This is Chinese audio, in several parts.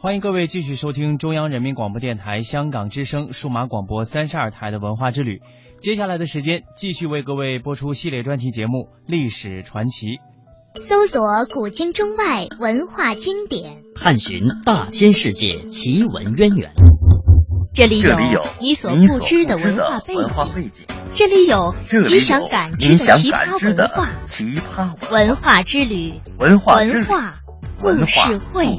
欢迎各位继续收听中央人民广播电台香港之声数码广播三十二台的文化之旅。接下来的时间，继续为各位播出系列专题节目《历史传奇》，搜索古今中外文化经典，探寻大千世界奇闻渊源。这里有你所不知的文化背景，这里有你想感知的奇葩文化。奇葩文化之旅，文化文化故事会。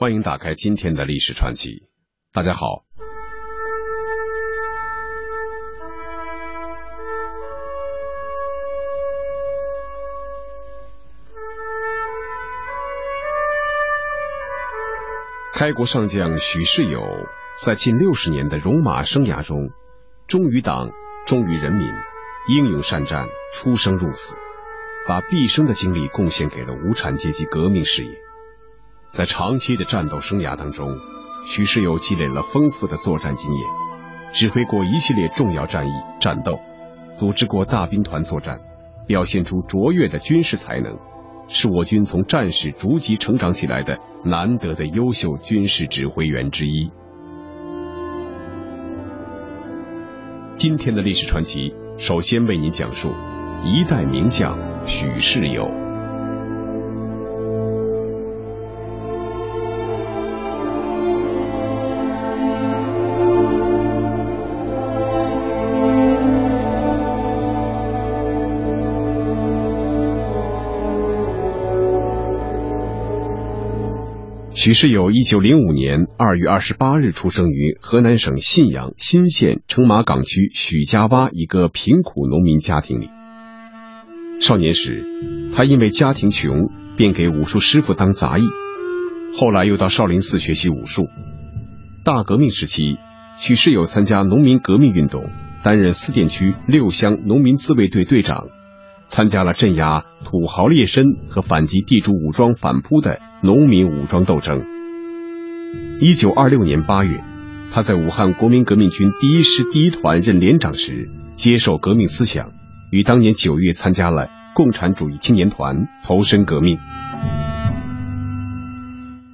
欢迎打开今天的历史传奇。大家好，开国上将许世友在近六十年的戎马生涯中，忠于党，忠于人民，英勇善战，出生入死，把毕生的精力贡献给了无产阶级革命事业。在长期的战斗生涯当中，许世友积累了丰富的作战经验，指挥过一系列重要战役战斗，组织过大兵团作战，表现出卓越的军事才能，是我军从战士逐级成长起来的难得的优秀军事指挥员之一。今天的历史传奇，首先为您讲述一代名将许世友。许世友，一九零五年二月二十八日出生于河南省信阳新县城马岗区许家洼一个贫苦农民家庭里。少年时，他因为家庭穷，便给武术师傅当杂役，后来又到少林寺学习武术。大革命时期，许世友参加农民革命运动，担任四店区六乡农民自卫队队长。参加了镇压土豪劣绅和反击地主武装反扑的农民武装斗争。一九二六年八月，他在武汉国民革命军第一师第一团任连长时，接受革命思想，于当年九月参加了共产主义青年团，投身革命。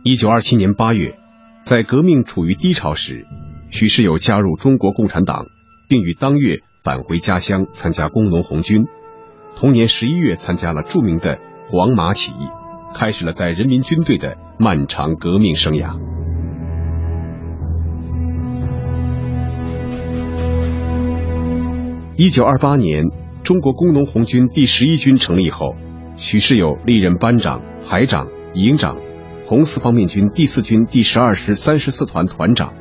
一九二七年八月，在革命处于低潮时，许世友加入中国共产党，并于当月返回家乡参加工农红军。同年十一月，参加了著名的黄麻起义，开始了在人民军队的漫长革命生涯。一九二八年，中国工农红军第十一军成立后，许世友历任班长、排长、营长，红四方面军第四军第十二师三十四团团长。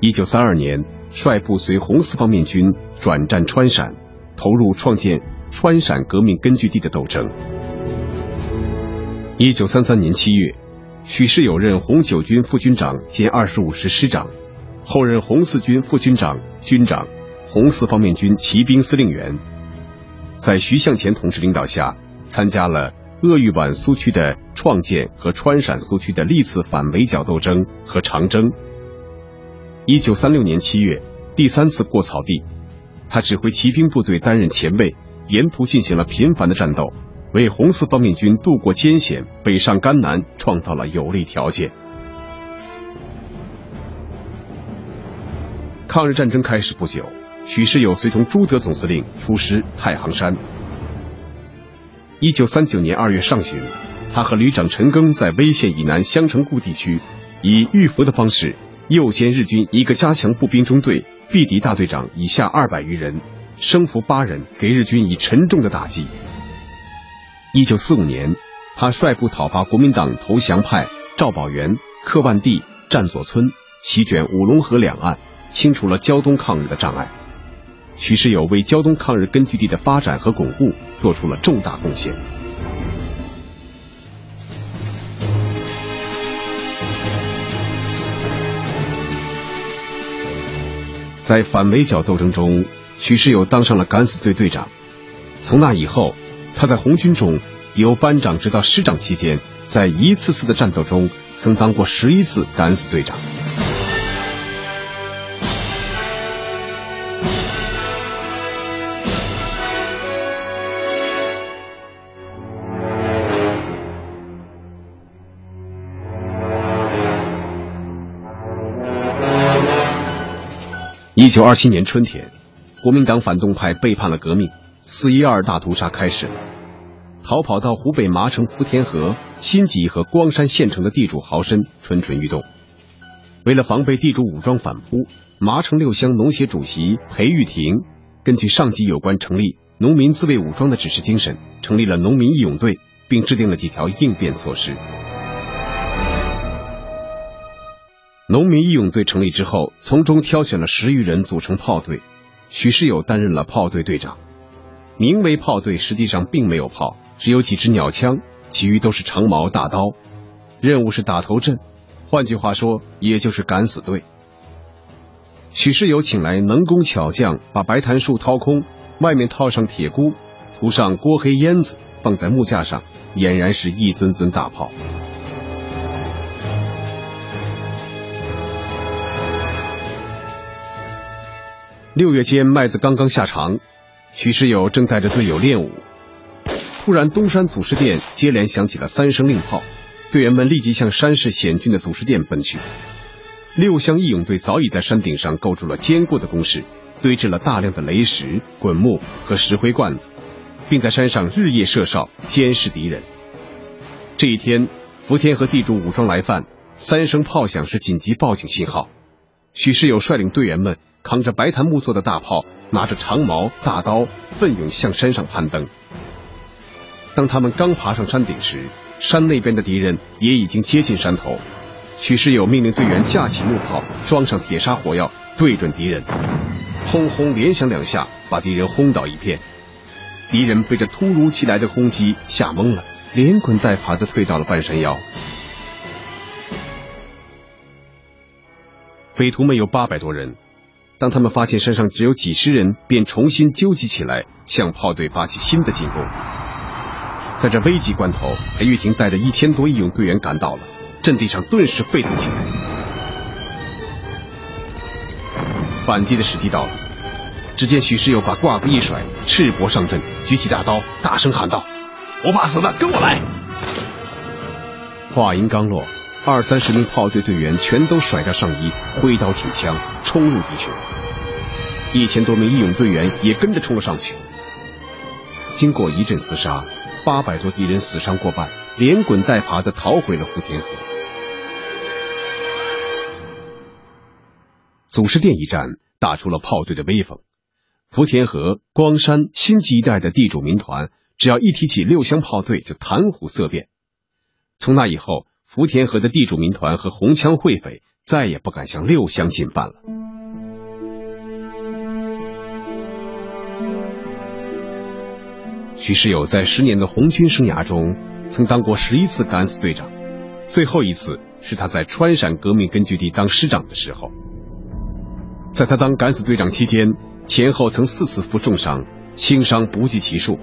一九三二年，率部随红四方面军转战川陕，投入创建。川陕革命根据地的斗争。一九三三年七月，许世友任红九军副军长兼二十五师师长，后任红四军副军长、军长，红四方面军骑兵司令员。在徐向前同志领导下，参加了鄂豫皖苏区的创建和川陕苏区的历次反围剿斗争和长征。一九三六年七月，第三次过草地，他指挥骑兵部队担任前卫。沿途进行了频繁的战斗，为红四方面军渡过艰险、北上甘南创造了有利条件。抗日战争开始不久，许世友随同朱德总司令出师太行山。一九三九年二月上旬，他和旅长陈赓在威县以南襄城固地区，以预伏的方式诱歼日军一个加强步兵中队，毙敌大队长以下二百余人，生俘八人，给日军以沉重的打击。一九四五年，他率部讨伐国民党投降派赵宝元、柯万第、战左村，席卷五龙河两岸，清除了胶东抗日的障碍。许世友为胶东抗日根据地的发展和巩固做出了重大贡献。在反围剿斗争中，许世友当上了敢死队队长。从那以后，他在红军中由班长直到师长期间，在一次次的战斗中，曾当过十一次敢死队长。一九二七年春天，国民党反动派背叛了革命，四一二大屠杀开始了。逃跑到湖北麻城福田河、新集和光山县城的地主豪绅蠢蠢欲动。为了防备地主武装反扑，麻城六乡农协主席裴玉婷根据上级有关成立农民自卫武装的指示精神，成立了农民义勇队，并制定了几条应变措施。农民义勇队成立之后，从中挑选了十余人组成炮队，许世友担任了炮队队长。名为炮队，实际上并没有炮，只有几支鸟枪，其余都是长矛大刀。任务是打头阵，换句话说，也就是敢死队。许世友请来能工巧匠，把白檀树掏空，外面套上铁箍，涂上锅黑烟子，放在木架上，俨然是一尊尊大炮。六月间，麦子刚刚下场，许世友正带着队友练武，突然东山祖师殿接连响起了三声令炮，队员们立即向山势险峻的祖师殿奔去。六乡义勇队早已在山顶上构筑了坚固的工事，堆置了大量的雷石、滚木和石灰罐子，并在山上日夜射哨监视敌人。这一天，福田和地主武装来犯，三声炮响是紧急报警信号。许世友率领队员们。扛着白檀木做的大炮，拿着长矛大刀，奋勇向山上攀登。当他们刚爬上山顶时，山那边的敌人也已经接近山头。许世友命令队员架起木炮，装上铁砂火药，对准敌人，轰轰连响两下，把敌人轰倒一片。敌人被这突如其来的轰击吓懵了，连滚带爬的退到了半山腰。匪徒们有八百多人。当他们发现山上只有几十人，便重新纠集起来，向炮队发起新的进攻。在这危急关头，裴玉婷带着一千多义勇队员赶到了，阵地上顿时沸腾起来。反击的时机到了，只见许世友把褂子一甩，赤膊上阵，举起大刀，大声喊道：“不怕死的，跟我来！”话音刚落。二三十名炮队队员全都甩掉上衣，挥刀挺枪，冲入敌群。一千多名义勇队员也跟着冲了上去。经过一阵厮杀，八百多敌人死伤过半，连滚带爬的逃回了福田河。祖师殿一战打出了炮队的威风。福田河、光山、新集一带的地主民团，只要一提起六乡炮队，就谈虎色变。从那以后。福田河的地主民团和红枪会匪再也不敢向六乡进犯了。许世友在十年的红军生涯中，曾当过十一次敢死队长，最后一次是他在川陕革命根据地当师长的时候。在他当敢死队长期间，前后曾四次负重伤，轻伤不计其数。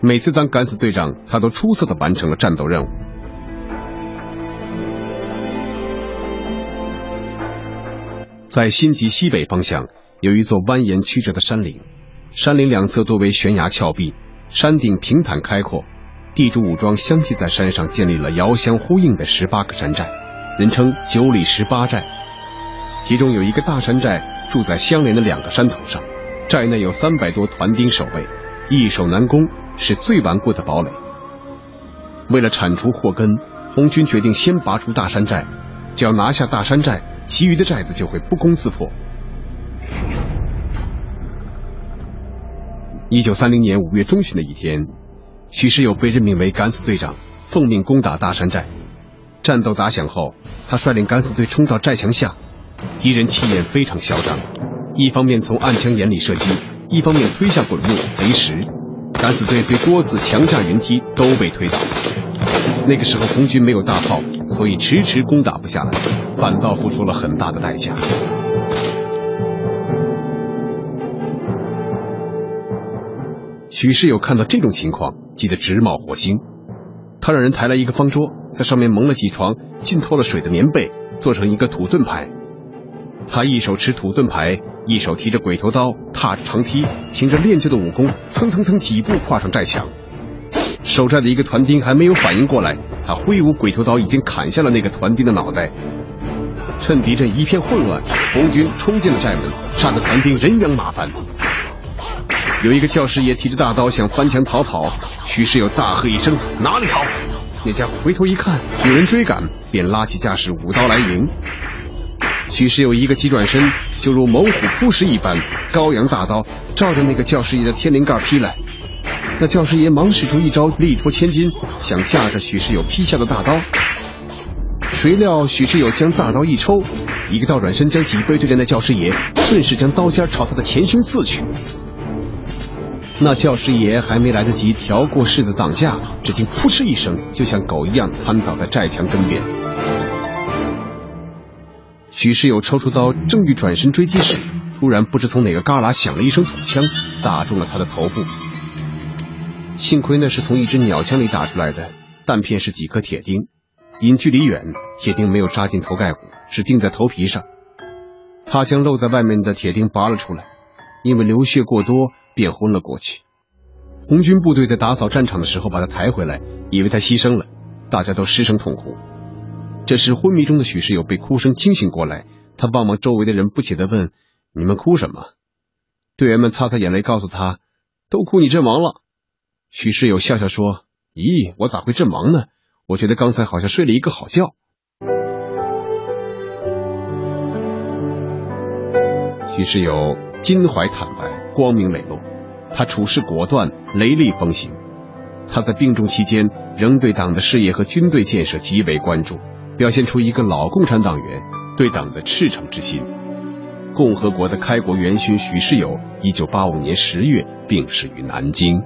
每次当敢死队长，他都出色的完成了战斗任务。在新集西北方向有一座蜿蜒曲折的山岭，山岭两侧多为悬崖峭壁，山顶平坦开阔。地主武装相继在山上建立了遥相呼应的十八个山寨，人称九里十八寨。其中有一个大山寨，住在相连的两个山头上，寨内有三百多团丁守卫，易守难攻，是最顽固的堡垒。为了铲除祸根，红军决定先拔出大山寨，只要拿下大山寨，其余的寨子就会不攻自破。一九三零年五月中旬的一天，许世友被任命为敢死队长，奉命攻打大山寨。战斗打响后，他率领敢死队冲到寨墙下，敌人气焰非常嚣张，一方面从暗枪眼里射击，一方面推下滚木雷石，敢死队最多次强架云梯都被推倒。那个时候红军没有大炮，所以迟迟攻打不下来，反倒付出了很大的代价。许世友看到这种情况，急得直冒火星。他让人抬来一个方桌，在上面蒙了几床浸透了水的棉被，做成一个土盾牌。他一手持土盾牌，一手提着鬼头刀，踏着长梯，凭着练就的武功，蹭蹭蹭几步跨上寨墙。守寨的一个团丁还没有反应过来，他挥舞鬼头刀，已经砍下了那个团丁的脑袋。趁敌阵一片混乱，红军冲进了寨门，杀得团丁人仰马翻。有一个教师爷提着大刀想翻墙逃跑，许世友大喝一声：“哪里逃！”那家伙回头一看，有人追赶，便拉起架势，舞刀来迎。许世友一个急转身，就如猛虎扑食一般，高扬大刀，照着那个教师爷的天灵盖劈来。那教师爷忙使出一招力托千斤，想架着许世友劈下的大刀。谁料许世友将大刀一抽，一个倒转身，将脊背对着那教师爷，顺势将刀尖朝他的前胸刺去。那教师爷还没来得及调过柿子挡架，只听扑哧一声，就像狗一样瘫倒在寨墙根边。许世友抽出刀，正欲转身追击时，突然不知从哪个旮旯响了一声土枪，打中了他的头部。幸亏那是从一只鸟枪里打出来的，弹片是几颗铁钉，因距离远，铁钉没有扎进头盖骨，只钉在头皮上。他将露在外面的铁钉拔了出来，因为流血过多。便昏了过去。红军部队在打扫战场的时候把他抬回来，以为他牺牲了，大家都失声痛哭。这时昏迷中的许世友被哭声惊醒过来，他望望周围的人，不解的问：“你们哭什么？”队员们擦擦眼泪，告诉他：“都哭你阵亡了。”许世友笑笑说：“咦，我咋会阵亡呢？我觉得刚才好像睡了一个好觉。”许世友襟怀坦白。光明磊落，他处事果断，雷厉风行。他在病重期间仍对党的事业和军队建设极为关注，表现出一个老共产党员对党的赤诚之心。共和国的开国元勋许世友，一九八五年十月病逝于南京。